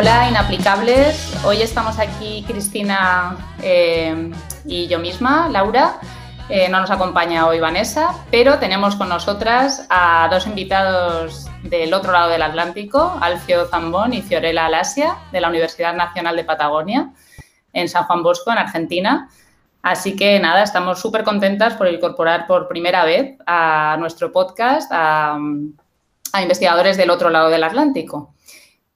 Hola, inaplicables. Hoy estamos aquí Cristina eh, y yo misma, Laura. Eh, no nos acompaña hoy Vanessa, pero tenemos con nosotras a dos invitados del otro lado del Atlántico, Alfio Zambón y Fiorella Alasia, de la Universidad Nacional de Patagonia, en San Juan Bosco, en Argentina. Así que nada, estamos súper contentas por incorporar por primera vez a nuestro podcast a investigadores del otro lado del Atlántico.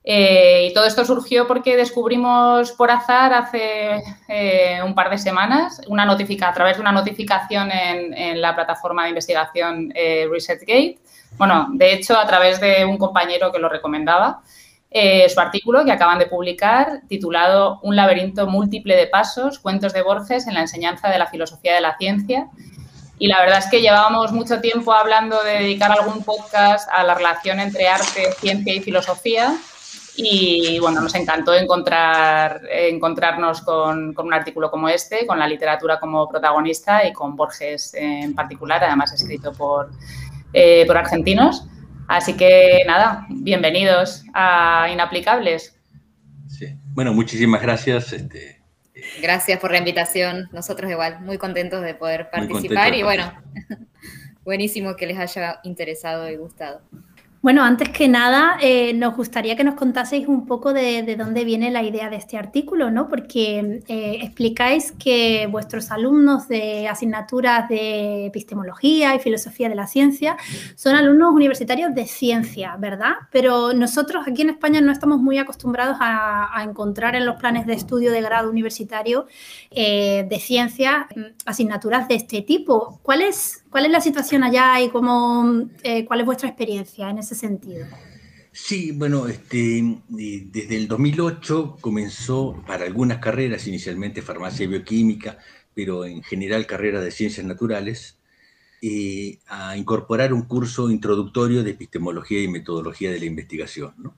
Eh, y todo esto surgió porque descubrimos por azar hace eh, un par de semanas una notifica, a través de una notificación en, la plataforma de investigación eh, ResetGate. Bueno, de hecho, a través de un compañero que lo recomendaba, su artículo que acaban de publicar titulado Un laberinto múltiple de pasos, cuentos de Borges en la enseñanza de la filosofía de la ciencia. Y la verdad es que llevábamos mucho tiempo hablando de dedicar algún podcast a la relación entre arte, ciencia y filosofía y bueno, nos encantó encontrar, encontrarnos con, un artículo como este, con la literatura como protagonista y con Borges en particular, además escrito por, eh, por argentinos. Así que nada, bienvenidos a Inaplicables. Sí. Bueno, muchísimas gracias. Este, gracias por la invitación. Nosotros igual, muy contentos de poder participar y bueno, buenísimo que les haya interesado y gustado. Bueno, antes que nada, eh, nos gustaría que nos contaseis un poco de, dónde viene la idea de este artículo, ¿no? Porque eh, explicáis que vuestros alumnos de asignaturas de epistemología y filosofía de la ciencia son alumnos universitarios de ciencia, ¿verdad? Pero nosotros aquí en España no estamos muy acostumbrados a, encontrar en los planes de estudio de grado universitario eh, de ciencia mm, asignaturas de este tipo. ¿Cuál es, ¿Cuál es la situación allá y cómo, eh, cuál es vuestra experiencia en ese sentido? Sí, bueno, este, desde el 2008 comenzó para algunas carreras, inicialmente farmacia y bioquímica, pero en general carreras de ciencias naturales, eh, a incorporar un curso introductorio de epistemología y metodología de la investigación, ¿no?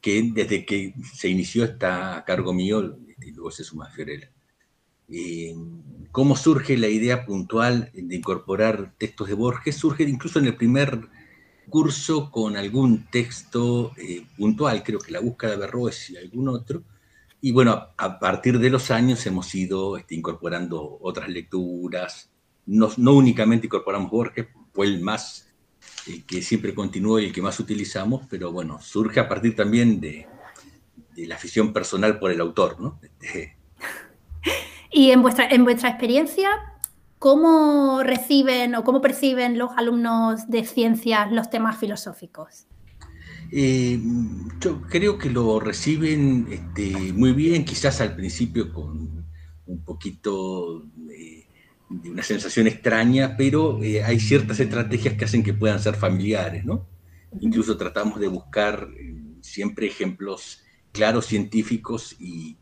que desde que se inició está a cargo mío y luego se suma Fiorella. Eh, cómo surge la idea puntual de incorporar textos de Borges, surge incluso en el primer curso con algún texto eh, puntual, creo que La búsqueda de Berroes y algún otro, y bueno, a partir de los años hemos ido este, incorporando otras lecturas, no, únicamente incorporamos Borges, fue el más que siempre continuó y el que más utilizamos, pero bueno, surge a partir también de, la afición personal por el autor, ¿no? y en vuestra, en vuestra experiencia, ¿cómo reciben o cómo perciben los alumnos de ciencias los temas filosóficos? Eh, yo creo que lo reciben este, muy bien, quizás al principio con un poquito de, una sensación extraña, pero eh, hay ciertas estrategias que hacen que puedan ser familiares, ¿no? Incluso tratamos de buscar eh, siempre ejemplos claros científicos y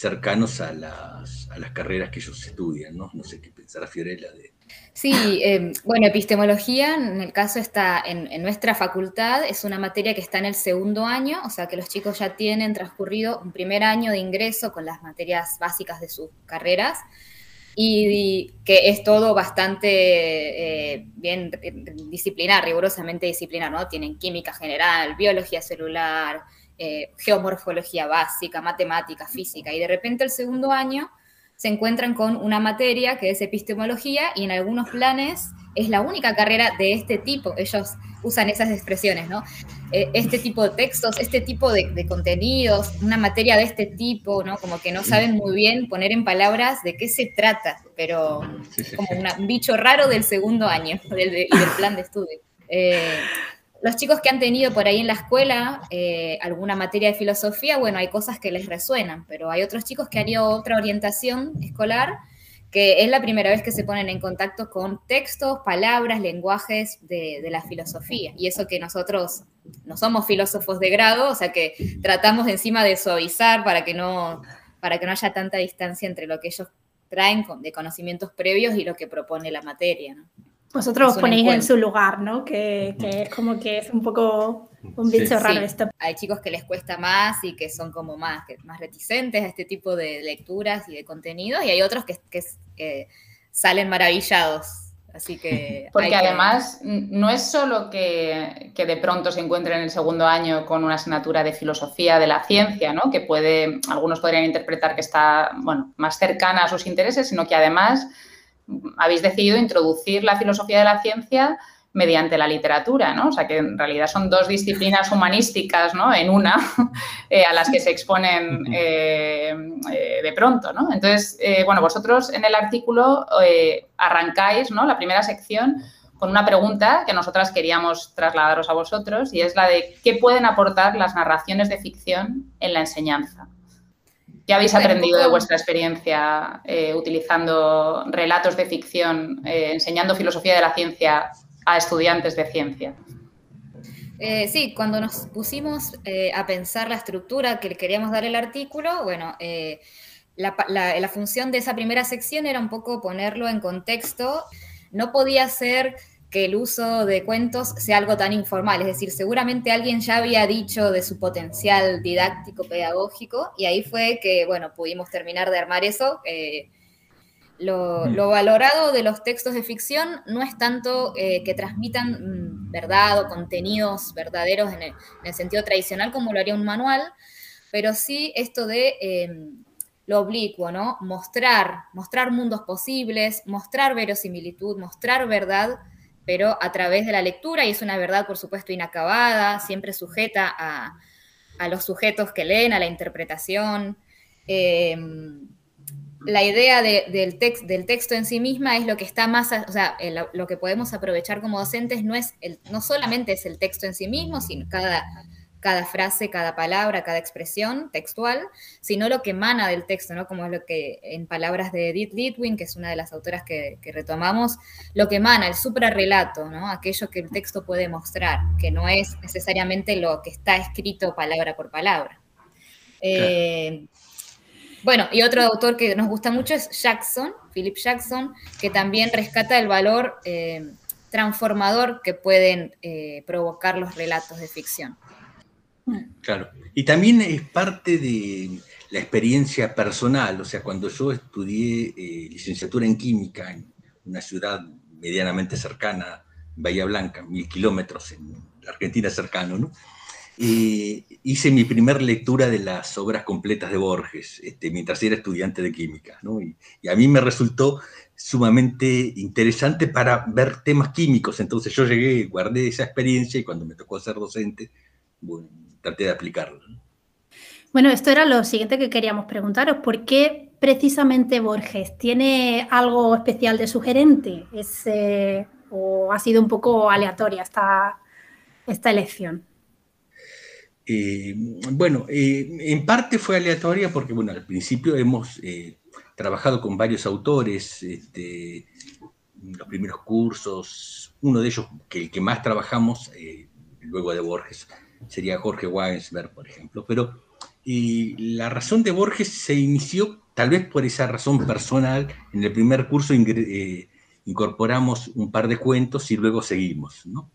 cercanos a las, a las carreras que ellos estudian, ¿no? No sé qué pensará Fiorella de... Sí, em, bueno, epistemología, en el caso está en, en, nuestra facultad, es una materia que está en el segundo año, o sea que los chicos ya tienen transcurrido un primer año de ingreso con las materias básicas de sus carreras y, que es todo bastante eh, bien disciplinar, rigurosamente disciplinar, ¿no? Tienen química general, biología celular, eh, geomorfología básica, matemática, física, y de repente el segundo año se encuentran con una materia que es epistemología y en algunos planes es la única carrera de este tipo. Ellos usan esas expresiones, ¿no? Eh, este tipo de textos, este tipo de, contenidos, una materia de este tipo, ¿no? Como que no saben muy bien poner en palabras de qué se trata, pero como un bicho raro del segundo año del, del plan de estudio. Eh, los chicos que han tenido por ahí en la escuela eh, alguna materia de filosofía, bueno, hay cosas que les resuenan, pero hay otros chicos que han ido otra orientación escolar que es la primera vez que se ponen en contacto con textos, palabras, lenguajes de, la filosofía. Y eso que nosotros no somos filósofos de grado, o sea que tratamos encima de suavizar para que no, para que no haya tanta distancia entre lo que ellos traen de conocimientos previos y lo que propone la materia. ¿no? Vosotros os ponéis en su lugar, ¿no? Que, es como que es un poco un bicho raro esto. Hay chicos que les cuesta más y que son como más, más reticentes a este tipo de lecturas y de contenidos, y hay otros que, salen maravillados Así que... Porque además no es solo que, de pronto se encuentre en el segundo año con una asignatura de filosofía de la ciencia, ¿no? que puede, algunos podrían interpretar que está bueno, más cercana a sus intereses, sino que además habéis decidido introducir la filosofía de la ciencia mediante la literatura, ¿no? O sea, que en realidad son dos disciplinas humanísticas, ¿no? En una, eh, a las que se exponen eh, eh, de pronto, ¿no? Entonces, bueno, vosotros en el artículo arrancáis, ¿no? La primera sección con una pregunta que nosotras queríamos trasladaros a vosotros y es la de ¿qué pueden aportar las narraciones de ficción en la enseñanza? ¿Qué habéis aprendido de vuestra experiencia utilizando relatos de ficción, enseñando filosofía de la ciencia a estudiantes de ciencia. Eh, sí, cuando nos pusimos eh, a pensar la estructura que le queríamos dar el artículo, bueno, eh, la, función de esa primera sección era un poco ponerlo en contexto. No podía ser que el uso de cuentos sea algo tan informal, es decir, seguramente alguien ya había dicho de su potencial didáctico pedagógico y ahí fue que, bueno, pudimos terminar de armar eso. Lo, valorado de los textos de ficción no es tanto eh, que transmitan mm, verdad o contenidos verdaderos en el, sentido tradicional como lo haría un manual, pero sí esto de em, lo oblicuo, ¿no? Mostrar, mostrar mundos posibles, mostrar verosimilitud, mostrar verdad, pero a través de la lectura, y es una verdad, por supuesto, inacabada, siempre sujeta a, los sujetos que leen, a la interpretación. Em, la idea del, del texto en sí misma es lo que está más, o sea, lo que podemos aprovechar como docentes no, es el, no solamente es el texto en sí mismo, sino cada, cada frase, cada palabra, cada expresión textual, sino lo que emana del texto, ¿no? Como es lo que en palabras de Edith Litwin, que es una de las autoras que, retomamos, lo que emana, el suprarrelato, ¿no? Aquello que el texto puede mostrar, que no es necesariamente lo que está escrito palabra por palabra. Eh, bueno, y otro autor que nos gusta mucho es Jackson, Philip Jackson, que también rescata el valor eh, transformador que pueden eh, provocar los relatos de ficción. Claro, y también es parte de la experiencia personal, o sea, cuando yo estudié eh, licenciatura en química en una ciudad medianamente cercana, Bahía Blanca, mil kilómetros en la Argentina cercano, ¿no? hice mi primer lectura de las obras completas de Borges, este, mientras era estudiante de química, y, a mí me resultó sumamente interesante para ver temas químicos. Entonces yo llegué, guardé esa experiencia y cuando me tocó ser docente, traté de aplicarlo. Bueno, esto era lo siguiente que queríamos preguntaros. ¿Por qué precisamente Borges? ¿Tiene algo especial de sugerente? ¿O ha sido un poco aleatoria esta, esta elección? Eh, bueno, eh, en parte fue aleatoria porque, bueno, al principio hemos eh, trabajado con varios autores, este, los primeros cursos, uno de ellos que el que más trabajamos, luego de Borges, sería Jorge Wagensberg, por ejemplo, pero la razón de Borges se inició tal vez por esa razón personal. En el primer curso incorporamos un par de cuentos y luego seguimos, ¿no?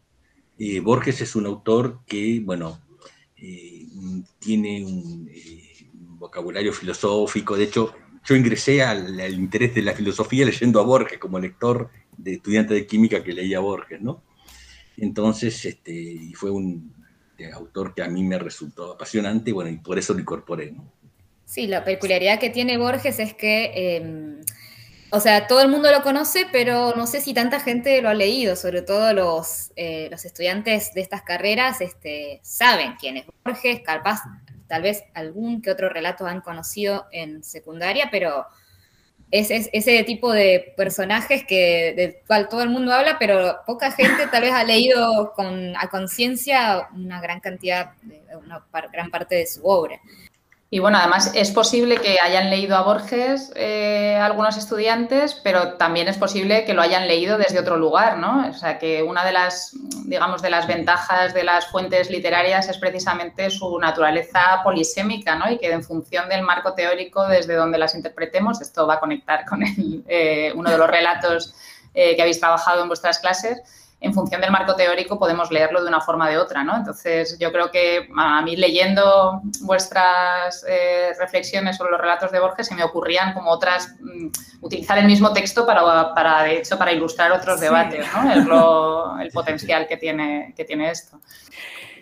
Borges es un autor que, bueno, eh, tiene eh, un, vocabulario filosófico. De hecho, yo ingresé al, interés de la filosofía leyendo a Borges como lector de estudiante de química que leía a Borges, ¿no? Entonces, este, fue un autor que a mí me resultó apasionante, bueno, y por eso lo incorporé. Sí, la peculiaridad que tiene Borges es que em, o sea, todo el mundo lo conoce, pero no sé si tanta gente lo ha leído, sobre todo los, eh, los estudiantes de estas carreras este, saben quién es Borges, capaz, tal vez algún que otro relato han conocido en secundaria, pero es, ese tipo de personajes que, del cual todo el mundo habla, pero poca gente tal vez ha leído con, a conciencia una gran cantidad, una gran parte de su obra. Y bueno, además es posible que hayan leído a Borges eh, algunos estudiantes, pero también es posible que lo hayan leído desde otro lugar, ¿no? O sea, que una de las, digamos, de las ventajas de las fuentes literarias es precisamente su naturaleza polisémica, ¿no? Y que en función del marco teórico desde donde las interpretemos, esto va a conectar con eh, uno de los relatos eh, que habéis trabajado en vuestras clases, en función del marco teórico podemos leerlo de una forma o de otra, ¿no? Entonces, yo creo que a mí leyendo vuestras eh, reflexiones sobre los relatos de Borges se me ocurrían como otras, mm, utilizar el mismo texto para, para, de hecho, para ilustrar otros debates, ¿no? Es el potencial que tiene, que tiene esto.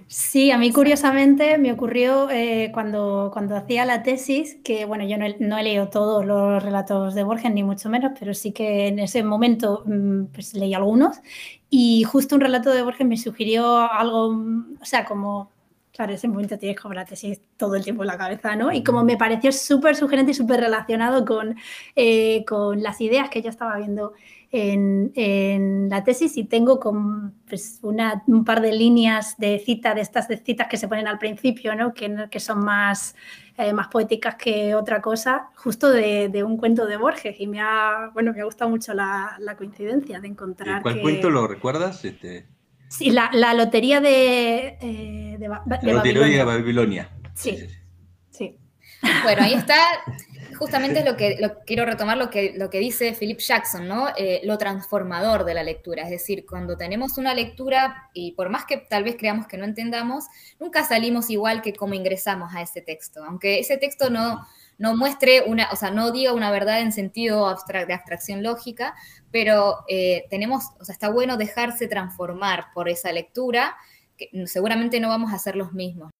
Sí, a mí curiosamente me ocurrió eh, cuando, cuando hacía la tesis, que bueno, yo no he, leído todos los relatos de Borges, ni mucho menos, pero sí que en ese momento mm, pues, leí algunos y justo un relato de Borges me sugirió algo, o sea, como, claro, en ese momento tienes como la tesis todo el tiempo en la cabeza, ¿no? Y como me pareció súper sugerente y súper relacionado con, eh, con las ideas que yo estaba viendo en, la tesis y tengo con, pues, un par de líneas de cita, de estas de citas que se ponen al principio, ¿no? que, que son más, eh, más poéticas que otra cosa, justo de, un cuento de Borges. Y me ha, bueno, me ha gustado mucho la, coincidencia de encontrar. ¿Cuál cuento lo recuerdas? Este... Sí, la, lotería de, eh, de, la lotería de Babilonia. sí. sí. Bueno, ahí está justamente es lo que quiero retomar lo que, lo que dice Philip Jackson, ¿no? Eh, lo transformador de la lectura. Es decir, cuando tenemos una lectura, y por más que tal vez creamos que no entendamos, nunca salimos igual que como ingresamos a ese texto. Aunque ese texto no, no muestre una, o sea, no diga una verdad en sentido de abstracción lógica, pero eh, tenemos, o sea, está bueno dejarse transformar por esa lectura, que seguramente no vamos a ser los mismos.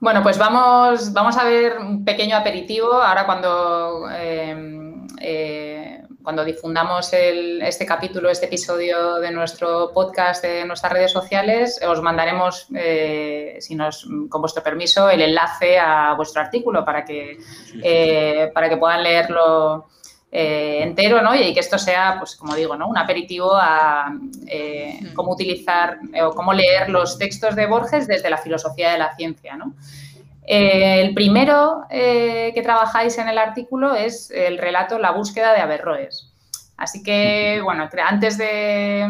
Bueno, pues vamos, vamos a ver un pequeño aperitivo ahora cuando, em, eh, cuando difundamos este capítulo, este episodio de nuestro podcast de nuestras redes sociales, os mandaremos, eh, si nos, con vuestro permiso, el enlace a vuestro artículo para que, eh, para que puedan leerlo eh, entero, ¿no? Y que esto sea, pues como digo, ¿no? Un aperitivo a eh, cómo utilizar eh, o cómo leer los textos de Borges desde la filosofía de la ciencia, ¿no? el primero que trabajáis en el artículo es el relato La búsqueda de Averroes. Así que, bueno, antes de,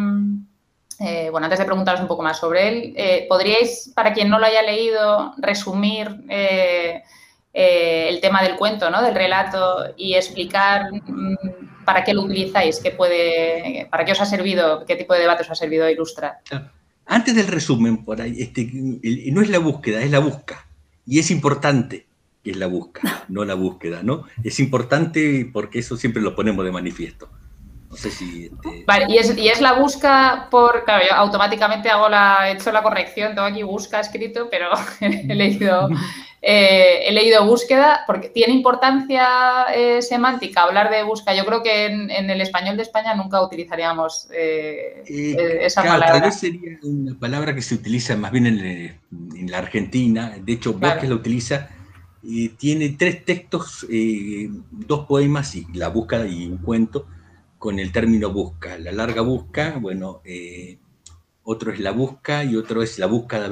bueno, antes de preguntaros un poco más sobre él, ¿podríais, para quien no lo haya leído, resumir eh, el tema del cuento, ¿no? del relato y explicar mm, para qué lo utilizáis, qué puede, para qué os ha servido, qué tipo de debate os ha servido ilustrar. Antes del resumen, por ahí, este, no es la búsqueda, es la busca. Y es importante que es la busca, no la búsqueda, ¿no? Es importante porque eso siempre lo ponemos de manifiesto. No sé si... Este, vale, y es, y es, la busca por... Claro, yo automáticamente hago la, he hecho la corrección, tengo aquí busca escrito, pero he leído eh, he leído búsqueda porque tiene importancia eh, semántica hablar de búsqueda. Yo creo que en, el español de España nunca utilizaríamos eh, esa palabra. Tal vez sería una palabra que se utiliza más bien en, la Argentina. De hecho, Borges la utiliza. tiene tres textos, dos poemas y la búsqueda y un cuento con el término busca. La larga busca, bueno, otro es la busca y otro es la busca de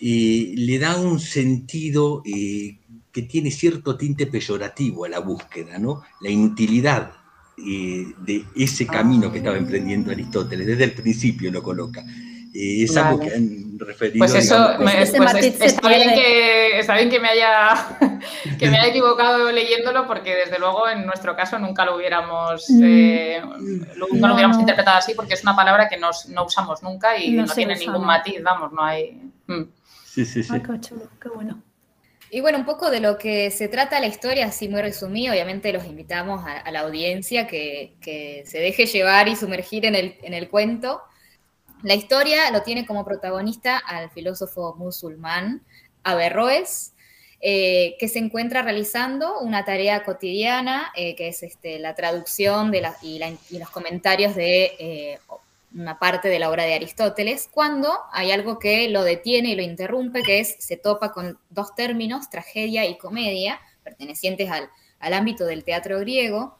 Averroes le da un sentido eh, que tiene cierto tinte peyorativo a la búsqueda, ¿no? La inutilidad eh, de ese camino que estaba emprendiendo Aristóteles, desde el principio lo coloca. Eh, es algo que han referido. Pues eso, pues está, bien que, está, bien que, me haya, que me haya equivocado leyéndolo, porque desde luego en nuestro caso nunca lo hubiéramos, mm. nunca lo hubiéramos interpretado así, porque es una palabra que no usamos nunca y no, tiene ningún matiz, vamos, no hay. Mm. Sí, sí, sí. qué bueno. Y bueno, un poco de lo que se trata la historia, así muy resumido, obviamente los invitamos a, la audiencia que, se deje llevar y sumergir en el, en el, cuento. La historia lo tiene como protagonista al filósofo musulmán Averroes, eh, que se encuentra realizando una tarea cotidiana, eh, que es este, la traducción de la, y, los comentarios de eh, una parte de la obra de Aristóteles, cuando hay algo que lo detiene y lo interrumpe, que es, se topa con dos términos, tragedia y comedia, pertenecientes al, ámbito del teatro griego,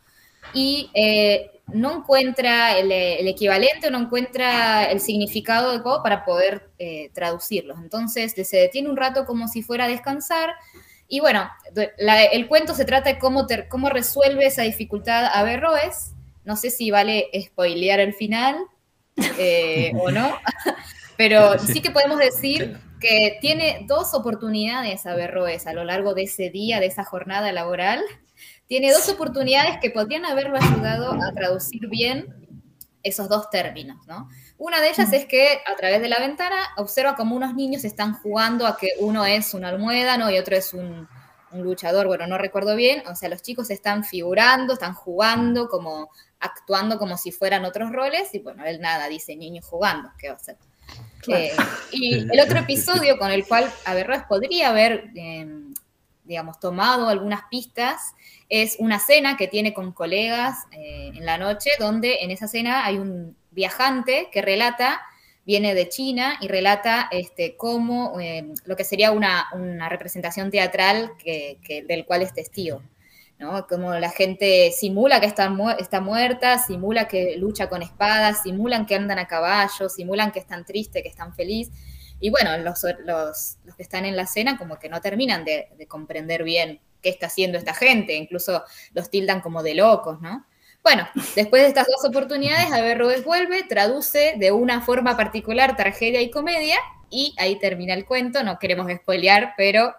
y eh, no encuentra el, equivalente o no encuentra el significado de para poder eh, traducirlos. Entonces se detiene un rato como si fuera a descansar. Y bueno, el cuento se trata de cómo, cómo resuelve esa dificultad Averroes. No sé si vale spoilear el final, eh, o no, pero sí que podemos decir que tiene dos oportunidades a Berroes a lo largo de ese día, de esa jornada laboral. Tiene dos oportunidades que podrían haberlo ayudado a traducir bien esos dos términos, ¿no? Una de ellas es que a través de la ventana observa como unos niños están jugando a que uno es un almuédano y otro es un, luchador, bueno, no recuerdo bien, o sea, los chicos están figurando, están jugando, como actuando como si fueran otros roles, y bueno, él nada, dice niños jugando, ¿qué va a hacer? Eh, y el otro episodio con el cual Averroes podría haber, em, digamos, tomado algunas pistas es una cena que tiene con colegas eh, en la noche, donde en esa cena hay un viajante que relata, viene de China y relata este, cómo, eh, lo que sería una, representación teatral que, del cual es testigo. ¿No? Como la gente simula que está, está muerta, simula que lucha con espadas, simulan que andan a caballo, simulan que están tristes, que están felices. Y bueno, los, los, que están en la cena como que no terminan de, de comprender bien qué está haciendo esta gente, incluso los tildan como de locos, ¿no? Bueno, después de estas dos oportunidades, Averroes vuelve, traduce de una forma particular tragedia y comedia, y ahí termina el cuento. No queremos spoilear, pero.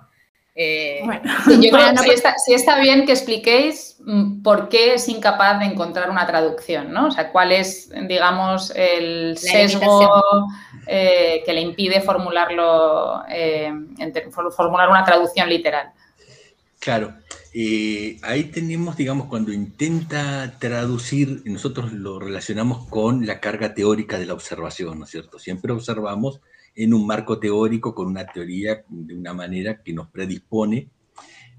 Eh, bueno, yo creo que sí está, bien que expliquéis mm, por qué es incapaz de encontrar una traducción, ¿no? O sea, cuál es, digamos, el sesgo eh, que le impide formularlo, eh, formular una traducción literal. Claro, eh, ahí tenemos, digamos, cuando intenta traducir, nosotros lo relacionamos con la carga teórica de la observación, ¿no es cierto? Siempre observamos en un marco teórico con una teoría de una manera que nos predispone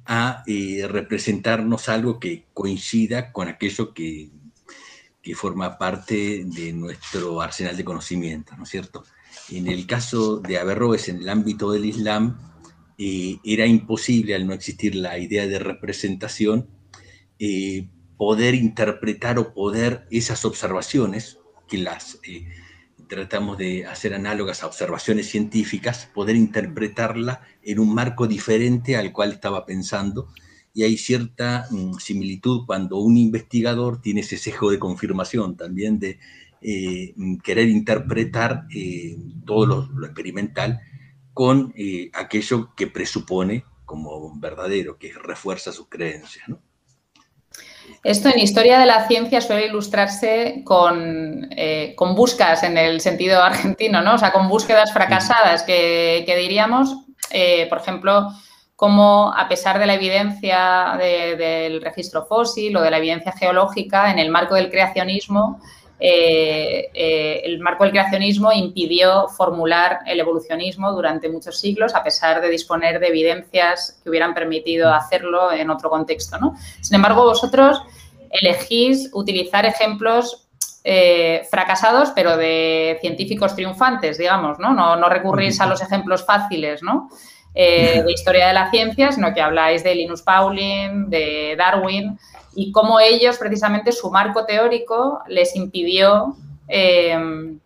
a eh, representarnos algo que coincida con aquello que, que forma parte de nuestro arsenal de conocimiento, ¿no es cierto? En el caso de Averroes, en el ámbito del Islam, eh, era imposible, al no existir la idea de representación, eh, poder interpretar o poder esas observaciones, que las eh, tratamos de hacer análogas a observaciones científicas, poder interpretarla en un marco diferente al cual estaba pensando. Y hay cierta mm, similitud cuando un investigador tiene ese sesgo de confirmación también de querer interpretar todo lo experimental con eh, aquello que presupone como verdadero, que refuerza sus creencias. Esto en historia de la ciencia suele ilustrarse con, eh, con, búsquedas en el sentido argentino, ¿no? O sea, con búsquedas fracasadas que, diríamos, eh, por ejemplo, como a pesar de la evidencia del registro fósil o de la evidencia geológica, en el marco del creacionismo, eh, eh, el marco del creacionismo impidió formular el evolucionismo durante muchos siglos, a pesar de disponer de evidencias que hubieran permitido hacerlo en otro contexto. Sin embargo, vosotros elegís utilizar ejemplos eh, fracasados, pero de científicos triunfantes, digamos, ¿no? No, recurrís a los ejemplos fáciles, de historia de la ciencia, sino que habláis de Linus Pauling, de Darwin, y cómo ellos, precisamente, su marco teórico les impidió eh,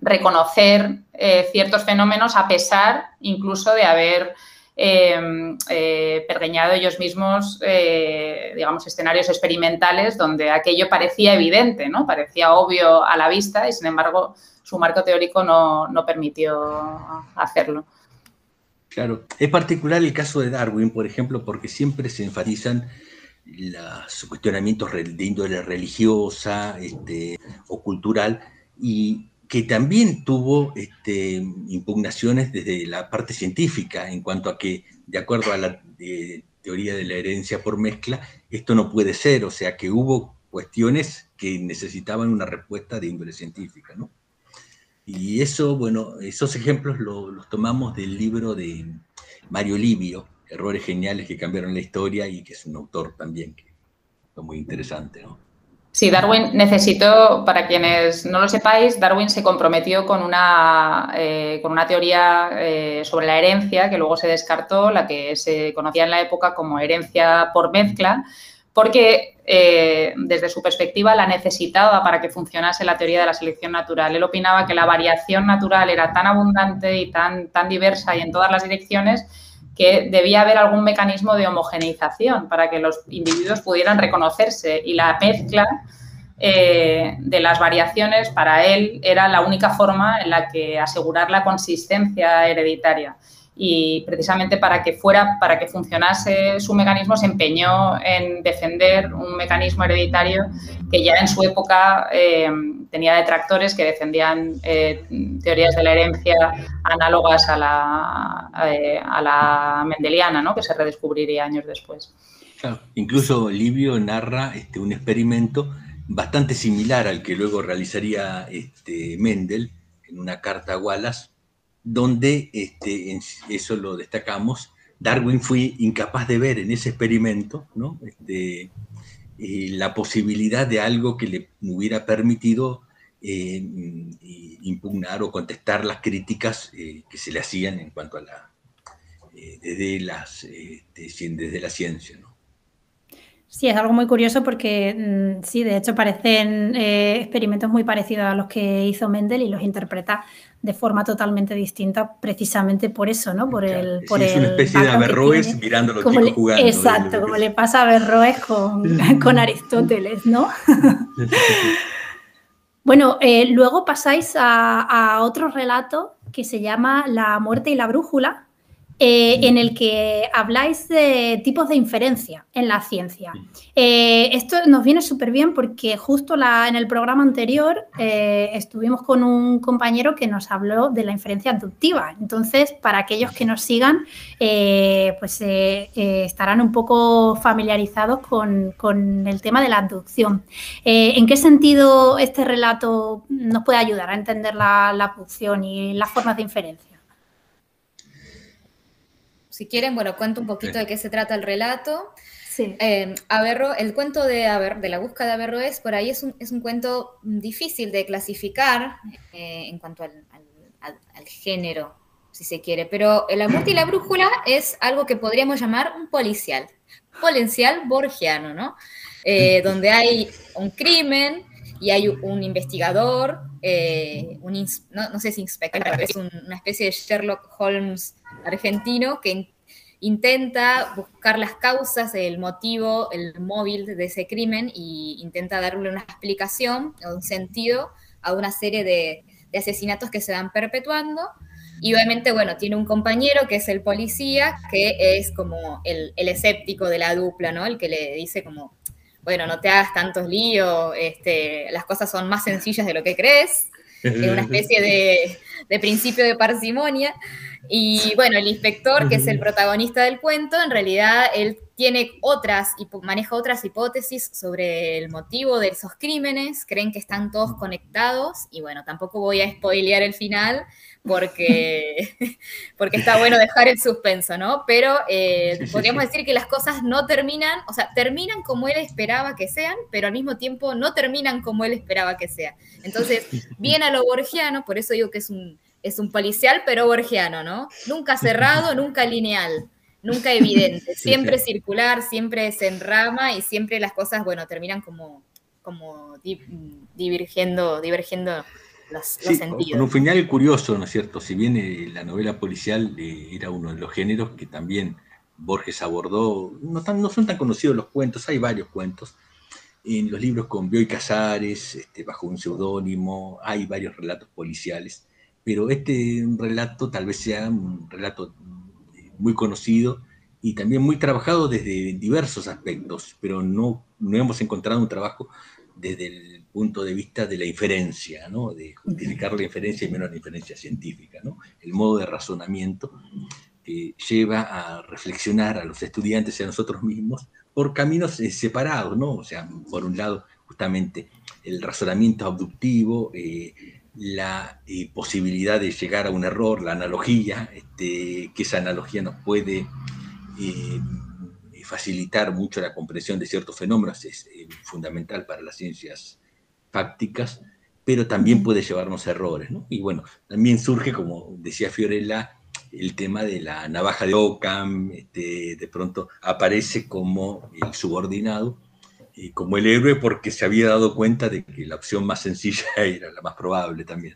reconocer eh, ciertos fenómenos a pesar incluso de haber eh, pergeñado ellos mismos, digamos, escenarios experimentales donde aquello parecía evidente, ¿no? Parecía obvio a la vista y, sin embargo, su marco teórico no, no permitió hacerlo. Claro, es particular el caso de Darwin, por ejemplo, porque siempre se enfatizan los cuestionamientos de índole religiosa este, o cultural, y que también tuvo este, impugnaciones desde la parte científica en cuanto a que, de acuerdo a la eh, teoría de la herencia por mezcla, esto no puede ser, o sea que hubo cuestiones que necesitaban una respuesta de índole científica, ¿no? Y eso, bueno, esos ejemplos los tomamos del libro de Mario Livio, errores geniales que cambiaron la historia y que es un autor también que es muy interesante, ¿no? Sí, Darwin necesitó, para quienes no lo sepáis, Darwin se comprometió con una, eh, con una teoría eh, sobre la herencia que luego se descartó, la que se conocía en la época como herencia por mezcla, porque eh, desde su perspectiva la necesitaba para que funcionase la teoría de la selección natural. Él opinaba que la variación natural era tan abundante y tan, tan diversa y en todas las direcciones que debía haber algún mecanismo de homogeneización para que los individuos pudieran reconocerse y la mezcla eh, de las variaciones para él era la única forma en la que asegurar la consistencia hereditaria. Y precisamente para que fuera, para que funcionase su mecanismo, se empeñó en defender un mecanismo hereditario que ya en su época eh, tenía detractores que defendían eh, teorías de la herencia análogas a la, eh, a la mendeliana, ¿no? que se redescubriría años después. Incluso Livio narra este, un experimento bastante similar al que luego realizaría este, Mendel en una carta a Wallace, donde, este, eso lo destacamos, Darwin fue incapaz de ver en ese experimento este, eh, la posibilidad de algo que le hubiera permitido eh, impugnar o contestar las críticas eh, que se le hacían en cuanto a la, desde, las, este, desde la ciencia. Sí, es algo muy curioso porque mm, sí, de hecho parecen experimentos muy parecidos a los que hizo Mendel y los interpreta de forma totalmente distinta, precisamente por eso, ¿no? Por el, por es una especie de Averroes mirando a los chicos jugando. Exacto, como le pasa a Averroes con, con Aristóteles, ¿no? bueno, eh, luego pasáis a, a otro relato que se llama La muerte y la brújula, eh, en el que habláis de tipos de inferencia en la ciencia. Eh, esto nos viene súper bien porque justo en el programa anterior eh, estuvimos con un compañero que nos habló de la inferencia abductiva. Entonces, para aquellos que nos sigan, pues estarán un poco familiarizados con, el tema de la abducción. ¿En qué sentido este relato nos puede ayudar a entender la abducción y las formas de inferencia? Si quieren, bueno, cuento un poquito de qué se trata el relato. Sí. Eh, Averro, el cuento de, de la búsqueda de Averroes, por ahí es un, es un cuento difícil de clasificar eh, en cuanto al, género, si se quiere, pero La muerte y la brújula es algo que podríamos llamar un policial, policial borgiano, ¿no? Eh, donde hay un crimen y hay un investigador, un no, sé si inspector, es una especie de Sherlock Holmes argentino que intenta buscar las causas, el motivo, el móvil de ese crimen e intenta darle una explicación, un sentido a una serie de, asesinatos que se van perpetuando. Y obviamente, bueno, tiene un compañero que es el policía, que es como el, escéptico de la dupla, ¿no? El que le dice como, bueno, no te hagas tantos líos, este, las cosas son más sencillas de lo que crees. Es una especie de, de principio de parsimonia. Y bueno, el inspector, que es el protagonista del cuento, en realidad él tiene otras, maneja otras hipótesis sobre el motivo de esos crímenes, creen que están todos conectados, y bueno, tampoco voy a spoilear el final porque, porque está bueno dejar el suspenso, ¿no? Pero eh, podríamos decir que las cosas no terminan, o sea, terminan como él esperaba que sean, pero al mismo tiempo no terminan como él esperaba que sea. Entonces, bien a lo borgiano, por eso digo que es un es un policial, pero borgiano, ¿no? Nunca cerrado, nunca lineal, nunca evidente, siempre circular, circular, siempre se enrama y siempre las cosas, bueno, terminan como, como divergiendo, divergiendo los, sentidos. Con un final curioso, ¿no es cierto? Si bien eh, la novela policial eh, era uno de los géneros que también Borges abordó, no, no son tan conocidos los cuentos, hay varios cuentos. En los libros con Bioy Casares, este, bajo un seudónimo, hay varios relatos policiales pero este relato tal vez sea un relato muy conocido y también muy trabajado desde diversos aspectos, pero no, no hemos encontrado un trabajo desde el punto de vista de la inferencia, ¿no? de justificar la inferencia y menos la inferencia científica, ¿no? el modo de razonamiento que lleva a reflexionar a los estudiantes y a nosotros mismos por caminos eh, separados, ¿no? o sea, por un lado justamente el razonamiento abductivo, eh, la eh, posibilidad de llegar a un error, la analogía, este, que esa analogía nos puede facilitar mucho la comprensión de ciertos fenómenos, es fundamental para las ciencias fácticas, pero también puede llevarnos a errores. Y bueno, también surge, como decía Fiorella, el tema de la navaja de Ockham, este, de pronto aparece como el subordinado como el héroe porque se había dado cuenta de que la opción más sencilla era la más probable también.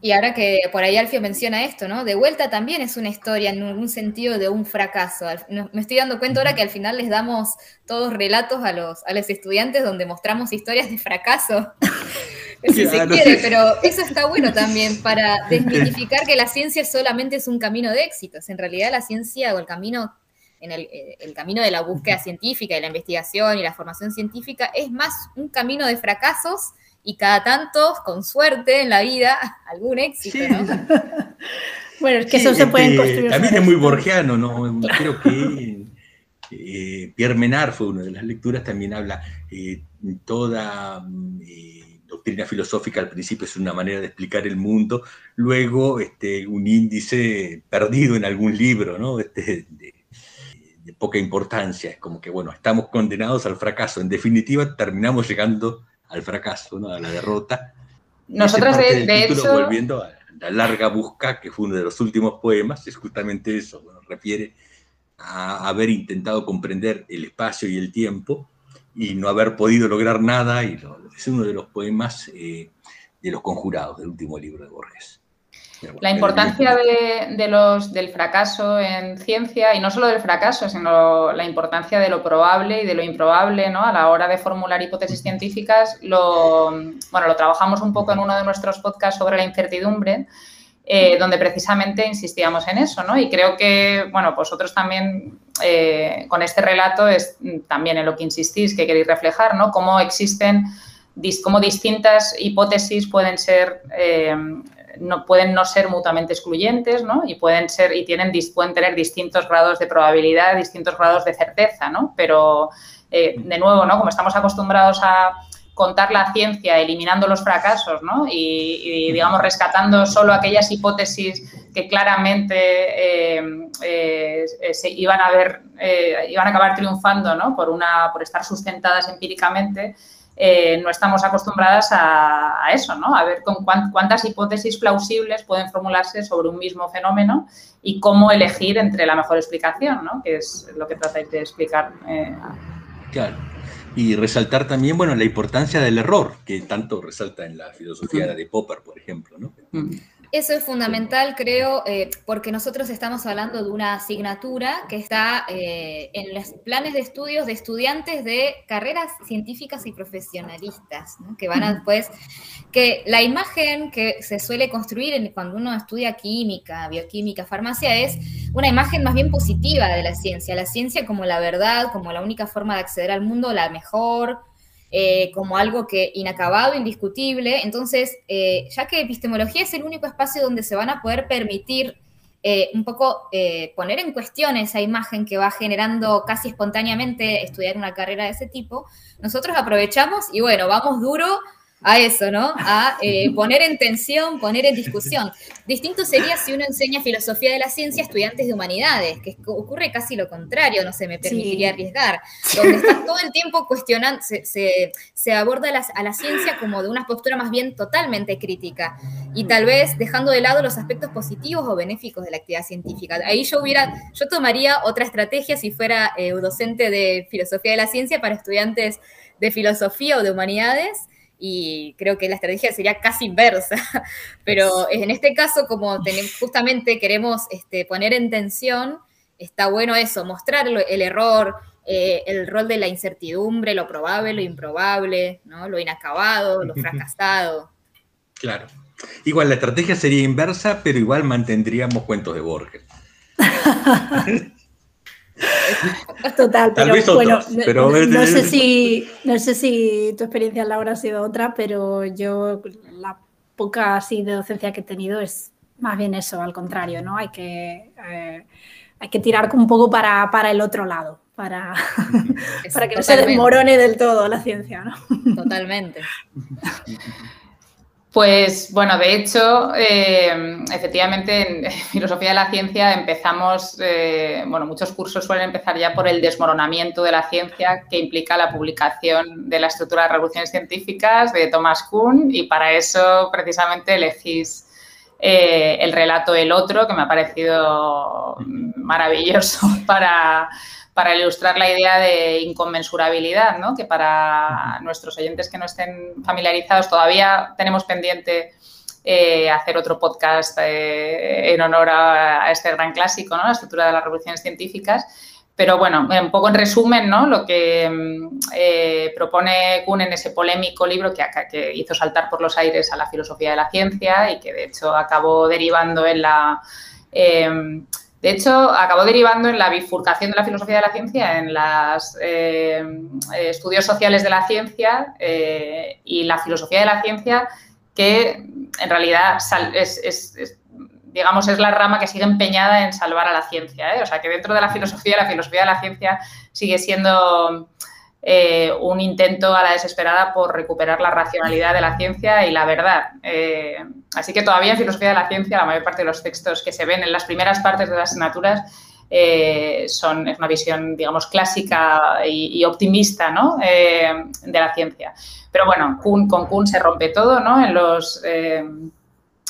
Y ahora que por ahí Alfio menciona esto, ¿no? De vuelta también es una historia en algún sentido de un fracaso. Me estoy dando cuenta ahora que al final les damos todos relatos a los, a los estudiantes donde mostramos historias de fracaso. si se quiere, pero eso está bueno también para desmitificar que la ciencia solamente es un camino de éxitos. En realidad la ciencia o el camino en el, eh, el, camino de la búsqueda científica y la investigación y la formación científica es más un camino de fracasos y cada tanto, con suerte en la vida, algún éxito, ¿no? bueno, es que eso se puede este, construir. También es muy borgiano, ¿no? Creo que eh, Pierre Menard fue una de las lecturas, también habla eh, toda eh, doctrina filosófica al principio es una manera de explicar el mundo, luego este, un índice perdido en algún libro, ¿no? Este, de, poca importancia, es como que, bueno, estamos condenados al fracaso, en definitiva terminamos llegando al fracaso, ¿no? a la derrota. Nosotros, de, hecho... Volviendo a la larga busca, que fue uno de los últimos poemas, es justamente eso, bueno, refiere a haber intentado comprender el espacio y el tiempo y no haber podido lograr nada, y es uno de los poemas eh, de los conjurados del último libro de Borges. La importancia de, los, del fracaso en ciencia, y no solo del fracaso, sino la importancia de lo probable y de lo improbable ¿no? a la hora de formular hipótesis científicas, lo, bueno, lo trabajamos un poco en uno de nuestros podcasts sobre la incertidumbre, eh, donde precisamente insistíamos en eso, ¿no? Y creo que, bueno, vosotros también eh, con este relato es también en lo que insistís, que queréis reflejar, ¿no? Cómo existen, cómo distintas hipótesis pueden ser, eh, no, pueden no ser mutuamente excluyentes, ¿no? Y pueden ser, y tienen, pueden tener distintos grados de probabilidad, distintos grados de certeza, ¿no? Pero, de nuevo, ¿no? Como estamos acostumbrados a contar la ciencia eliminando los fracasos, ¿no? Y, digamos, rescatando solo aquellas hipótesis que claramente eh, eh, se iban a ver, eh, iban a acabar triunfando, ¿no? Por, una, por estar sustentadas empíricamente. No estamos acostumbradas a, eso, ¿no? A ver con cuántas hipótesis plausibles pueden formularse sobre un mismo fenómeno y cómo elegir entre la mejor explicación, ¿no? Que es lo que tratáis de explicar. claro y resaltar también, bueno, la importancia del error, que tanto resalta en la filosofía de Popper, por ejemplo, ¿no? Eso es fundamental, creo, eh, porque nosotros estamos hablando de una asignatura que está eh, en los planes de estudios de estudiantes de carreras científicas y profesionalistas, que van a después, que la imagen que se suele construir cuando uno estudia química, bioquímica, farmacia, es una imagen más bien positiva de la ciencia, la ciencia como la verdad, como la única forma de acceder al mundo, la mejor, eh, como algo que inacabado, indiscutible. Entonces, eh, ya que epistemología es el único espacio donde se van a poder permitir eh, un poco poner en cuestión esa imagen que va generando casi espontáneamente estudiar una carrera de ese tipo, nosotros aprovechamos y bueno, vamos duro a eso, ¿no? A eh, poner en tensión, poner en discusión. Distinto sería si uno enseña filosofía de la ciencia a estudiantes de humanidades, que ocurre casi lo contrario, no sé, me permitiría arriesgar, donde están todo el tiempo cuestionando, se, aborda a la ciencia como de una postura más bien totalmente crítica y tal vez dejando de lado los aspectos positivos o benéficos de la actividad científica. Ahí yo hubiera, yo tomaría otra estrategia si fuera eh, docente de filosofía de la ciencia para estudiantes de filosofía o de humanidades y creo que la estrategia sería casi inversa. Pero en este caso, como tenemos, justamente queremos este, poner en tensión, está bueno eso, mostrar el error, eh, el rol de la incertidumbre, lo probable, lo improbable, ¿no? lo inacabado, lo fracasado. Claro. Igual la estrategia sería inversa, pero igual mantendríamos cuentos de Borges. Total, pero bueno, no, sé si, no sé si tu experiencia, Laura, ha sido otra, pero yo la poca así de docencia que he tenido es más bien eso, al contrario, ¿no? Hay que, eh, hay que tirar un poco para, para el otro lado, para, para que no se desmorone del todo la ciencia, ¿no? Totalmente. Pues bueno, de hecho, eh, efectivamente en filosofía de la ciencia empezamos, eh, bueno, muchos cursos suelen empezar ya por el desmoronamiento de la ciencia que implica la publicación de la estructura de revoluciones científicas de Thomas Kuhn y para eso precisamente elegís eh, el relato El Otro, que me ha parecido maravilloso para para ilustrar la idea de inconmensurabilidad, ¿no? que para nuestros oyentes que no estén familiarizados todavía tenemos pendiente eh, hacer otro podcast eh, en honor a, este gran clásico, ¿no? la estructura de las revoluciones científicas. Pero bueno, un poco en resumen, ¿no? Lo que mm, eh, propone Kuhn en ese polémico libro que, que, hizo saltar por los aires a la filosofía de la ciencia y que de hecho acabó derivando en la... De hecho, acabó derivando en la bifurcación de la filosofía de la ciencia, en los em, estudios sociales de la ciencia eh, y la filosofía de la ciencia, que en realidad es, digamos, es la rama que sigue empeñada en salvar a la ciencia. ¿eh? O sea, que dentro de la filosofía, la filosofía de la ciencia sigue siendo eh, un intento a la desesperada por recuperar la racionalidad de la ciencia y la verdad. Eh, así que todavía en filosofía de la ciencia, la mayor parte de los textos que se ven en las primeras partes de las asignaturas son, es una visión, digamos, clásica y, optimista ¿no? de la ciencia. Pero bueno, con Kuhn se rompe todo ¿no? en los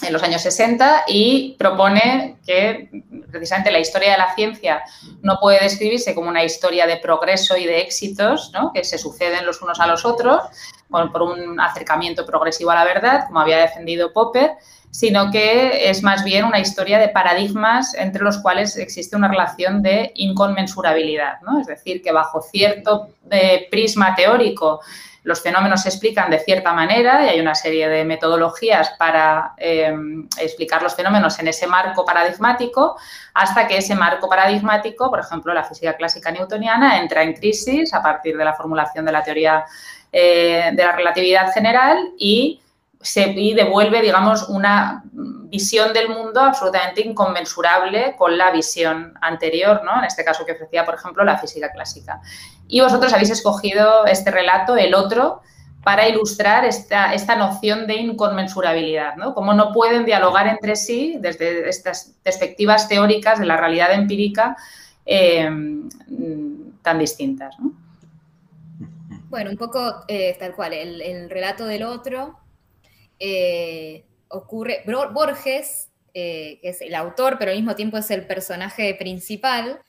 en los años 60 y propone que precisamente la historia de la ciencia no puede describirse como una historia de progreso y de éxitos que se suceden los unos a los otros por, un acercamiento progresivo a la verdad, como había defendido Popper, sino que es más bien una historia de paradigmas entre los cuales existe una relación de inconmensurabilidad. Es decir, que bajo cierto eh, prisma teórico los fenómenos se explican de cierta manera y hay una serie de metodologías para eh, explicar los fenómenos en ese marco paradigmático, hasta que ese marco paradigmático, por ejemplo, la física clásica newtoniana, entra en crisis a partir de la formulación de la teoría eh, de la relatividad general y se devuelve, digamos, una visión del mundo absolutamente inconmensurable con la visión anterior, ¿no? En este caso que ofrecía, por ejemplo, la física clásica. Y vosotros habéis escogido este relato, el otro, para ilustrar esta, esta noción de inconmensurabilidad, ¿no? Cómo no pueden dialogar entre sí desde estas perspectivas teóricas de la realidad empírica eh, tan distintas, Bueno, un poco eh, tal cual, el relato del otro eh, ocurre, Borges, eh, que es el autor, pero al mismo tiempo es el personaje principal,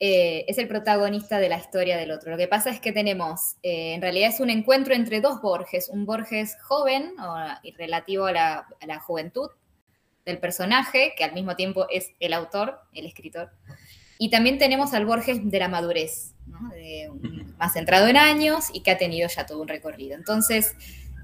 eh, es el protagonista de la historia del otro. Lo que pasa es que tenemos, en realidad es un encuentro entre dos Borges, un Borges joven y relativo a la, juventud del personaje, que al mismo tiempo es el autor, el escritor, y también tenemos al Borges de la madurez, más centrado en años y que ha tenido ya todo un recorrido. Entonces,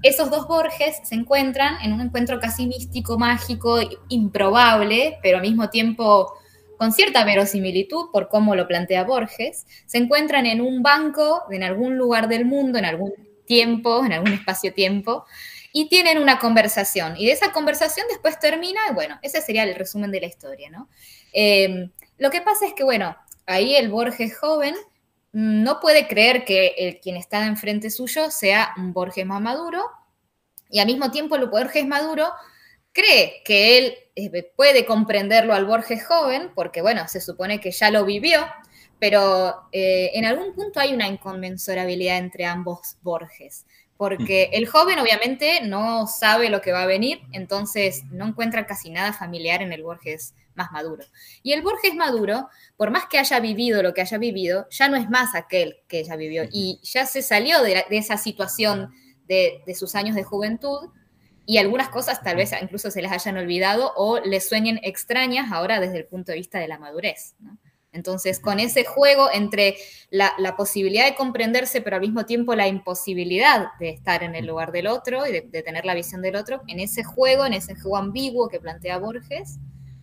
esos dos Borges se encuentran en un encuentro casi místico, mágico, improbable, pero al mismo tiempo con cierta verosimilitud por cómo lo plantea Borges, se encuentran en un banco en algún lugar del mundo, en algún tiempo, en algún espacio-tiempo, y tienen una conversación. Y de esa conversación después termina, bueno, ese sería el resumen de la historia, ¿no? Eh, lo que pasa es que, bueno, ahí el Borges joven no puede creer que el quien está enfrente suyo sea un Borges más maduro y al mismo tiempo el Borges maduro cree que él eh, puede comprenderlo al Borges joven porque, bueno, se supone que ya lo vivió, pero eh, en algún punto hay una inconmensurabilidad entre ambos Borges porque el joven obviamente no sabe lo que va a venir, entonces no encuentra casi nada familiar en el Borges más maduro. Y el Borges maduro, por más que haya vivido lo que haya vivido, ya no es más aquel que ella vivió y ya se salió de, esa situación de, sus años de juventud y algunas cosas tal vez incluso se les hayan olvidado o le sueñen extrañas ahora desde el punto de vista de la madurez. ¿no? Entonces, con ese juego entre la, posibilidad de comprenderse, pero al mismo tiempo la imposibilidad de estar en el lugar del otro y de, tener la visión del otro, en ese juego, en ese juego ambiguo que plantea Borges,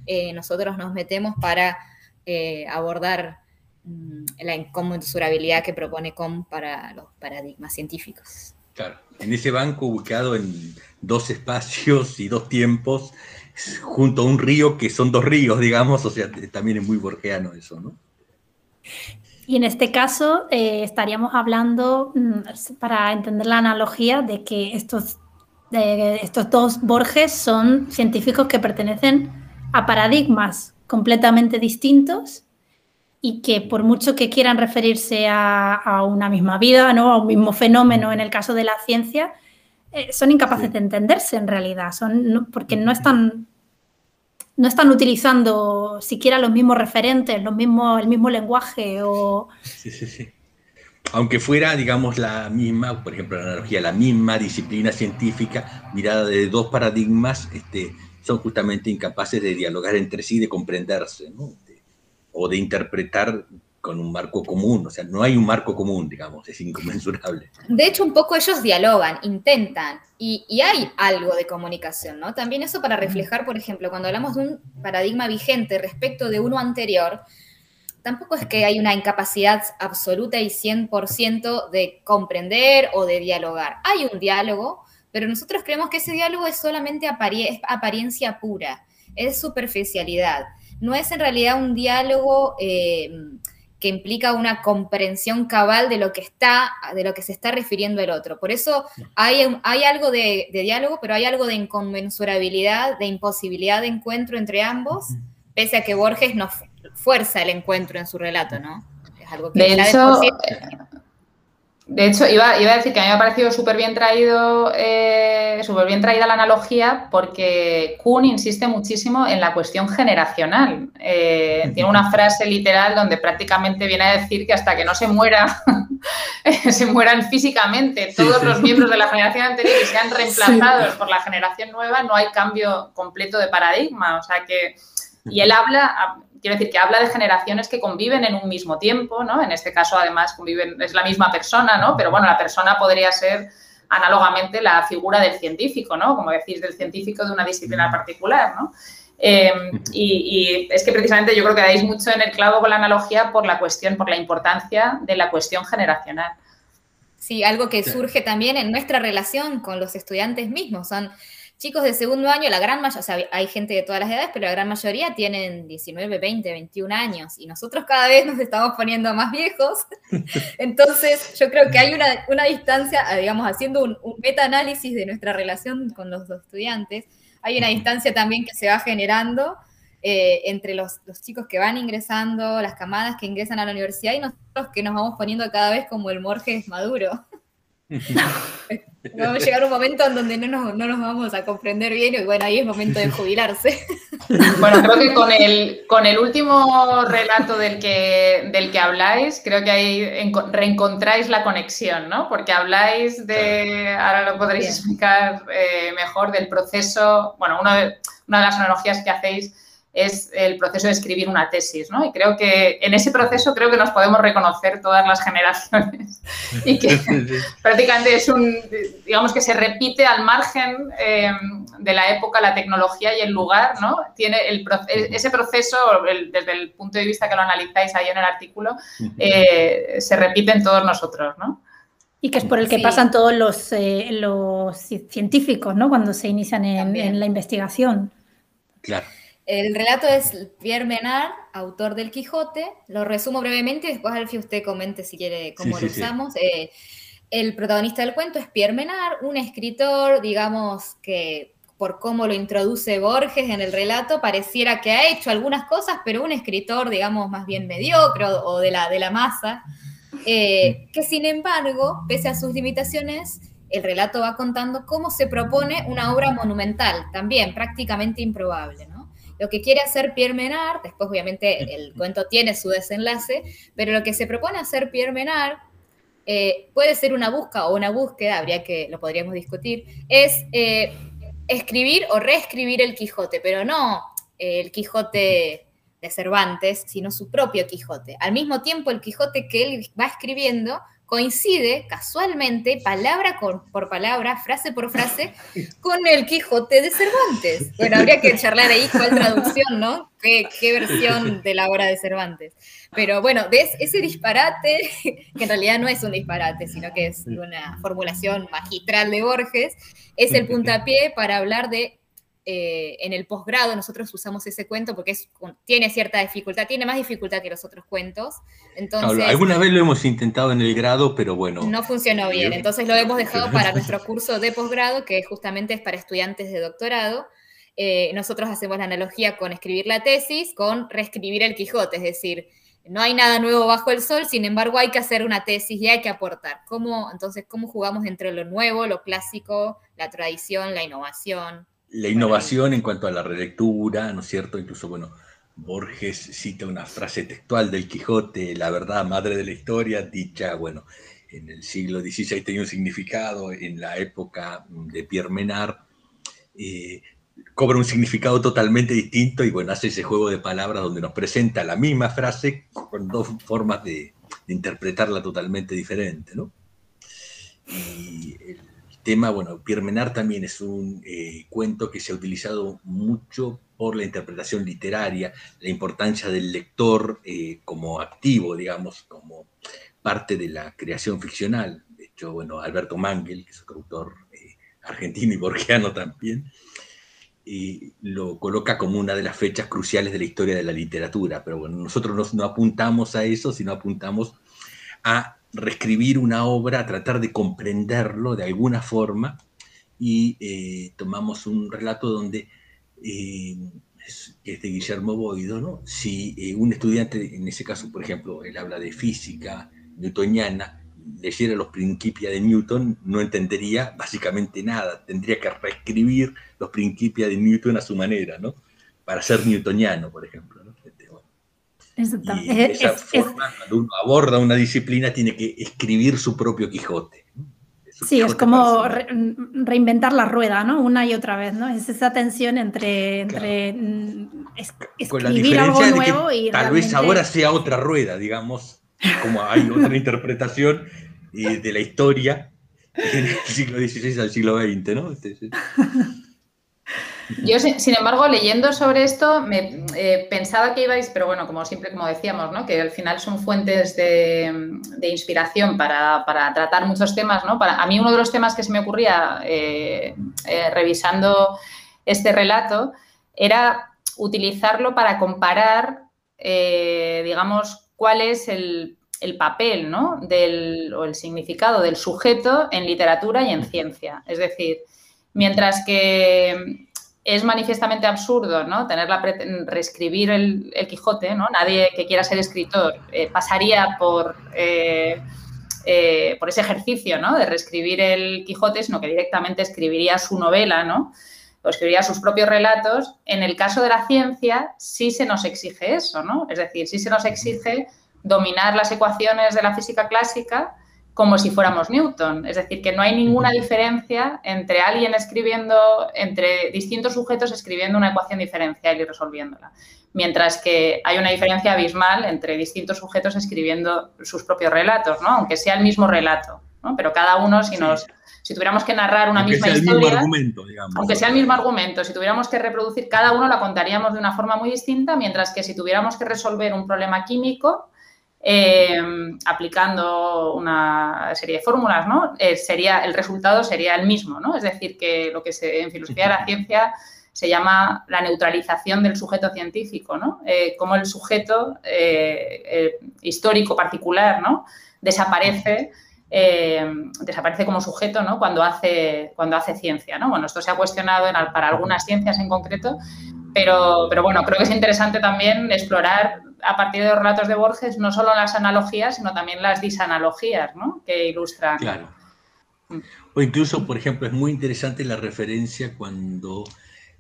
eh, nosotros nos metemos para eh, abordar mm, la inconmensurabilidad que propone Com para los paradigmas científicos. Claro, en ese banco ubicado en dos espacios y dos tiempos, junto a un río que son dos ríos, digamos, o sea, también es muy borgeano eso, ¿no? Y en este caso eh, estaríamos hablando, mm, para entender la analogía, de que estos, estos dos Borges son científicos que pertenecen a paradigmas completamente distintos y que por mucho que quieran referirse a, una misma vida, ¿no? a un mismo fenómeno en el caso de la ciencia, eh, son incapaces de entenderse en realidad, son, porque no están, no están utilizando siquiera los mismos referentes, los mismos, el mismo lenguaje. O... Sí, sí, sí. Aunque fuera, digamos, la misma, por ejemplo, la analogía, la misma disciplina científica, mirada de dos paradigmas, este, son justamente incapaces de dialogar entre sí, de comprenderse, ¿no? o de interpretar con un marco común, o sea, no hay un marco común, digamos, es inconmensurable. De hecho, un poco ellos dialogan, intentan, y, y, hay algo de comunicación, ¿no? También eso para reflejar, por ejemplo, cuando hablamos de un paradigma vigente respecto de uno anterior, tampoco es que hay una incapacidad absoluta y 100% de comprender o de dialogar. Hay un diálogo, pero nosotros creemos que ese diálogo es solamente apariencia pura, es superficialidad. No es en realidad un diálogo eh, que implica una comprensión cabal de lo que está, de lo que se está refiriendo el otro. Por eso hay, hay algo de, diálogo, pero hay algo de inconmensurabilidad, de imposibilidad de encuentro entre ambos, pese a que Borges nos fuerza el encuentro en su relato, ¿no? Es algo que de hecho, de hecho, iba, a decir que a mí me ha parecido súper bien traído, eh, súper bien traída la analogía, porque Kuhn insiste muchísimo en la cuestión generacional. Eh, tiene una frase literal donde prácticamente viene a decir que hasta que no se muera, se mueran físicamente todos los miembros de la generación anterior y sean reemplazados por la generación nueva, no hay cambio completo de paradigma. O sea que, y él habla, quiero decir que habla de generaciones que conviven en un mismo tiempo, ¿no? En este caso, además, conviven, es la misma persona, ¿no? Pero bueno, la persona podría ser análogamente la figura del científico, ¿no? Como decís, del científico de una disciplina particular, ¿no? Em, y, es que precisamente yo creo que dais mucho en el clavo con la analogía por la cuestión, por la importancia de la cuestión generacional. Sí, algo que surge también en nuestra relación con los estudiantes mismos. Son chicos de segundo año, la gran mayoría, o sea, hay gente de todas las edades, pero la gran mayoría tienen 19, 20, 21 años y nosotros cada vez nos estamos poniendo más viejos. Entonces, yo creo que hay una, distancia, digamos, haciendo un, un meta-análisis de nuestra relación con los estudiantes, hay una distancia también que se va generando eh, entre los, los, chicos que van ingresando, las camadas que ingresan a la universidad y nosotros que nos vamos poniendo cada vez como el Morges maduro. Vamos a llegar un momento en donde no nos, no nos, vamos a comprender bien y bueno, ahí es momento de jubilarse. Bueno, creo que con el, con el último relato del que, del que habláis, creo que ahí reencontráis la conexión, ¿no? Porque habláis de, ahora lo podréis explicar eh, mejor, del proceso, bueno, una de, una de las analogías que hacéis es el proceso de escribir una tesis, ¿no? Y creo que en ese proceso creo que nos podemos reconocer todas las generaciones y que prácticamente es un, digamos que se repite al margen eh, de la época, la tecnología y el lugar, ¿no? Tiene el, ese proceso, desde el punto de vista que lo analizáis ahí en el artículo, eh, se repite en todos nosotros, ¿no? Y que es por el que pasan todos los, eh, los científicos, ¿no? Cuando se inician en, en la investigación. Claro. El relato es Pierre Menard, autor del Quijote. Lo resumo brevemente y después Alfie usted comente si quiere cómo lo usamos. Eh, el protagonista del cuento es Pierre Menard, un escritor, digamos que por cómo lo introduce Borges en el relato, pareciera que ha hecho algunas cosas, pero un escritor, digamos, más bien mediocre o de la, de la masa, eh, que sin embargo, pese a sus limitaciones, el relato va contando cómo se propone una obra monumental, también prácticamente improbable. ¿no? Lo que quiere hacer Pierre Menard, después obviamente el cuento tiene su desenlace, pero lo que se propone hacer Pierre Menard eh, puede ser una búsqueda o una búsqueda, habría que, lo podríamos discutir, es eh, escribir o reescribir el Quijote, pero no eh, el Quijote de Cervantes, sino su propio Quijote. Al mismo tiempo, el Quijote que él va escribiendo coincide casualmente, palabra por palabra, frase por frase, con el Quijote de Cervantes. Bueno, habría que charlar ahí cuál traducción, ¿no? ¿Qué, versión de la obra de Cervantes? Pero bueno, ese disparate, que en realidad no es un disparate, sino que es una formulación magistral de Borges, es el puntapié para hablar de eh, en el posgrado nosotros usamos ese cuento porque es, tiene cierta dificultad, tiene más dificultad que los otros cuentos. Entonces, alguna vez lo hemos intentado en el grado, pero bueno. No funcionó bien, entonces lo hemos dejado para nuestro curso de posgrado, que justamente es para estudiantes de doctorado. Eh, nosotros hacemos la analogía con escribir la tesis, con reescribir el Quijote, es decir, no hay nada nuevo bajo el sol, sin embargo hay que hacer una tesis y hay que aportar. ¿Cómo, entonces, ¿cómo jugamos entre lo nuevo, lo clásico, la tradición, la innovación? La innovación en cuanto a la relectura, ¿no es cierto? Incluso, bueno, Borges cita una frase textual del Quijote, la verdad madre de la historia, dicha, bueno, en el siglo XVI tenía un significado, en la época de Pierre Menard, eh, cobra un significado totalmente distinto y bueno, hace ese juego de palabras donde nos presenta la misma frase con dos formas de, interpretarla totalmente diferente, ¿no? Y el tema, bueno, Pierre Menard también es un eh, cuento que se ha utilizado mucho por la interpretación literaria, la importancia del lector eh, como activo, digamos, como parte de la creación ficcional. De hecho, bueno, Alberto Mangel, que es otro autor eh, argentino y borgiano también, lo coloca como una de las fechas cruciales de la historia de la literatura. Pero bueno, nosotros no, apuntamos a eso, sino apuntamos a reescribir una obra, tratar de comprenderlo de alguna forma y eh, tomamos un relato donde, eh, es, de Guillermo Boido, ¿no? si eh, un estudiante, en ese caso, por ejemplo, él habla de física newtoniana, leyera los Principia de Newton, no entendería básicamente nada. Tendría que reescribir los Principia de Newton a su manera, ¿no? Para ser newtoniano, por ejemplo. Este, y de esa forma, cuando uno aborda una disciplina, tiene que escribir su propio Quijote. sí, es como reinventar la rueda, ¿no? Una y otra vez, ¿no? Es esa tensión entre, entre mm, escribir algo nuevo y tal vez ahora sea otra rueda, digamos, como hay otra interpretación de la historia del siglo XVI al siglo XX, ¿no? Este, Yo, sin embargo, leyendo sobre esto, eh, pensaba que ibais, pero bueno, como siempre, como decíamos, que al final son fuentes de, inspiración para, tratar muchos temas. ¿no? Para, a mí uno de los temas que se me ocurría eh, eh, revisando este relato era utilizarlo para comparar, digamos, cuál es el, papel o el significado del sujeto en literatura y en ciencia. Es decir, mientras que es manifiestamente absurdo ¿no? tener reescribir el, Quijote, ¿no? Nadie que quiera ser escritor eh, pasaría por, eh, eh, por ese ejercicio ¿no? de reescribir el Quijote, sino que directamente escribiría su novela, ¿no? o escribiría sus propios relatos. En el caso de la ciencia, sí se nos exige eso, ¿no? Es decir, sí se nos exige dominar las ecuaciones de la física clásica como si fuéramos Newton. Es decir, que no hay ninguna diferencia entre alguien escribiendo, entre distintos sujetos escribiendo una ecuación diferencial y resolviéndola. Mientras que hay una diferencia abismal entre distintos sujetos escribiendo sus propios relatos, ¿no? Aunque sea el mismo relato, ¿no? Pero cada uno, si nos... Si tuviéramos que narrar una misma historia, el mismo argumento, aunque sea el mismo argumento, si tuviéramos que reproducir cada uno, la contaríamos de una forma muy distinta, mientras que si tuviéramos que resolver un problema químico, Em, aplicando una serie de fórmulas, ¿no? Eh, sería, el resultado sería el mismo, ¿no? Es decir, que lo que se, en filosofía de la ciencia se llama la neutralización del sujeto científico, ¿no? Eh, como el sujeto eh, histórico particular, ¿no? Desaparece, desaparece como sujeto, ¿no? Cuando hace, cuando hace ciencia, ¿no? Bueno, esto se ha cuestionado para algunas ciencias en concreto, pero, pero bueno, creo que es interesante también explorar a partir de los relatos de Borges no solo las analogías, sino también las disanalogías ¿no? que ilustran. Claro. O incluso, por ejemplo, es muy interesante la referencia cuando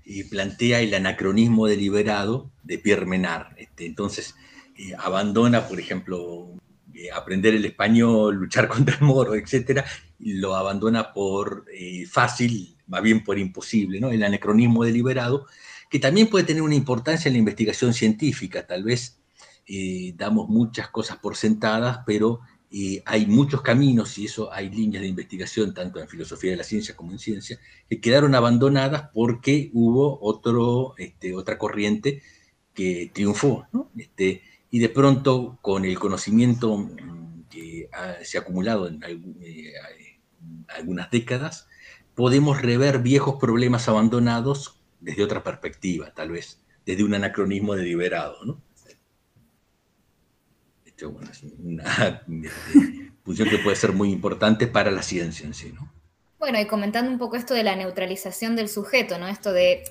eh, plantea el anacronismo deliberado de Pierre Menard. Este, entonces, eh, abandona, por ejemplo, eh, aprender el español, luchar contra el moro, etcétera, lo abandona por fácil, más bien por imposible, ¿no? El anacronismo deliberado, que también puede tener una importancia en la investigación científica, tal vez eh, damos muchas cosas por sentadas, pero eh, hay muchos caminos y eso hay líneas de investigación, tanto en filosofía de la ciencia como en ciencia, que quedaron abandonadas porque hubo otro, este, otra corriente que triunfó. Este, y de pronto, con el conocimiento mm, que se ha acumulado en eh, algunas décadas, podemos rever viejos problemas abandonados desde otra perspectiva, tal vez, desde un anacronismo deliberado. ¿no? es una función que puede ser muy importante para la ciencia en sí, ¿no? Bueno, y comentando un poco esto de la neutralización del sujeto, ¿no? Esto de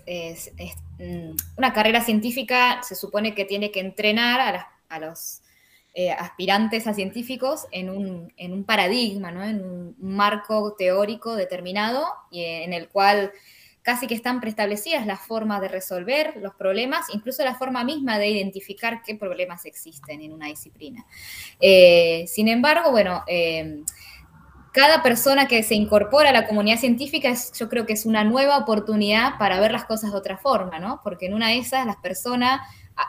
mm, una carrera científica se supone que tiene que entrenar a, los eh, aspirantes a científicos en un, en un paradigma, ¿no? En un marco teórico determinado y en el cual casi que están preestablecidas las formas de resolver los problemas, incluso la forma misma de identificar qué problemas existen en una disciplina. Eh, sin embargo, bueno, eh, cada persona que se incorpora a la comunidad científica es, yo creo que es una nueva oportunidad para ver las cosas de otra forma, ¿no? Porque en una de esas las personas,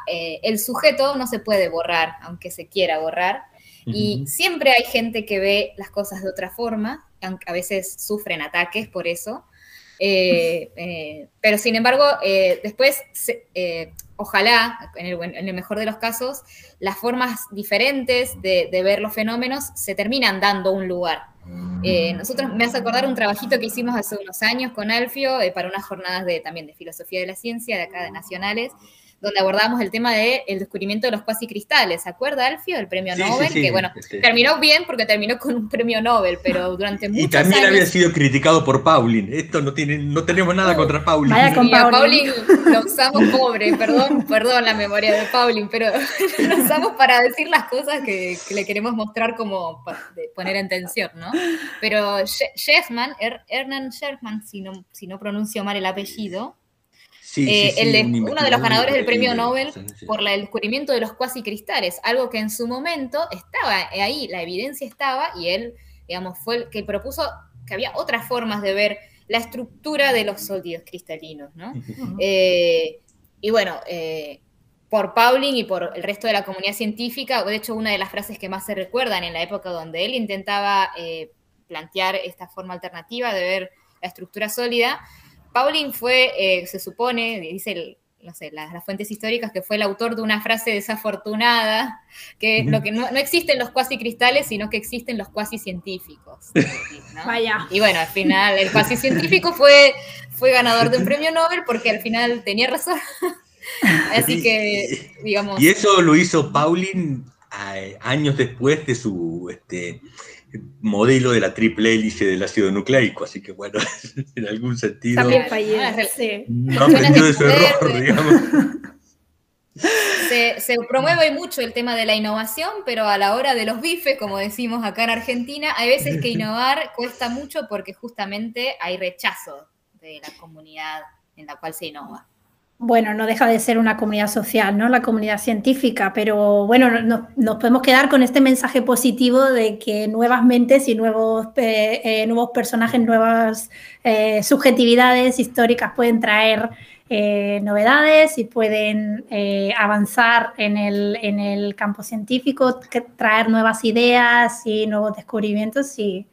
eh, el sujeto no se puede borrar, aunque se quiera borrar, y siempre hay gente que ve las cosas de otra forma, aunque a veces sufren ataques por eso. Eh, eh, pero sin embargo, después, ojalá, en el, mejor de los casos, las formas diferentes de, de ver los fenómenos se terminan dando un lugar. Eh, nosotros me hace acordar un trabajito que hicimos hace unos años con Alfio eh, para unas jornadas de, también de filosofía de la ciencia de acá de nacionales, donde abordábamos el tema del el descubrimiento de los cuasicristales. ¿Se acuerda, Alfio? El premio Nobel, que bueno, terminó bien porque terminó con un premio Nobel, pero durante muchos años... Y también había sido criticado por Pauling. Esto no tiene, no tenemos nada contra Pauling. Vaya con Pauling. lo usamos pobre, perdón, perdón la memoria de Pauling, pero lo usamos para decir las cosas que, le queremos mostrar como poner en tensión, ¿no? Pero Shechtman, Hernán Shechtman, si no, si no pronuncio mal el apellido, eh, uno de los ganadores del premio Nobel por el descubrimiento de los cuasicristales, algo que en su momento estaba ahí, la evidencia estaba, y él, digamos, fue el que propuso que había otras formas de ver la estructura de los sólidos cristalinos, ¿no? Eh, y bueno, eh, por Pauling y por el resto de la comunidad científica, de hecho, una de las frases que más se recuerdan en la época donde él intentaba plantear esta forma alternativa de ver la estructura sólida, Pauling fue, eh, se supone, dice no sé, las, fuentes históricas, que fue el autor de una frase desafortunada, que lo que no, existen los cuasi cristales, sino que existen los cuasi científicos. Vaya. Y bueno, al final el cuasi científico fue, fue ganador de un premio Nobel porque al final tenía razón. Así que, digamos. Y eso lo hizo Pauling eh, años después de su este, modelo de la triple hélice del ácido nucleico, así que bueno, en algún sentido También ah, no aprendió de su error, digamos. Se, se, promueve mucho el tema de la innovación, pero a la hora de los bifes, como decimos acá en Argentina, hay veces que innovar cuesta mucho porque justamente hay rechazo de la comunidad en la cual se innova bueno, no deja de ser una comunidad social, ¿no? La comunidad científica, pero bueno, nos podemos quedar con este mensaje positivo de que nuevas mentes y nuevos, eh, eh, nuevos personajes, nuevas eh, subjetividades históricas pueden traer novedades y pueden avanzar en el, en el campo científico, traer nuevas ideas y nuevos descubrimientos y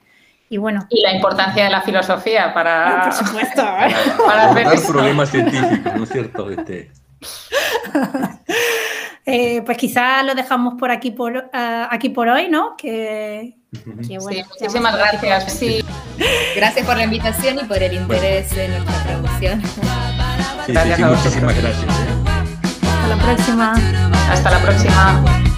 y bueno. Y la importancia de la filosofía para. Ah, por supuesto. para, problemas científicos, ¿no es cierto? Este... Eh, pues quizá lo dejamos por aquí por, uh, aquí por hoy, ¿no? Que, que bueno, sí, muchísimas gracias. Sí. Gracias por la invitación y por el interés en nuestra producción. Sí, gracias sí, muchísimas gracias. ¿eh? Hasta la próxima. Hasta la próxima.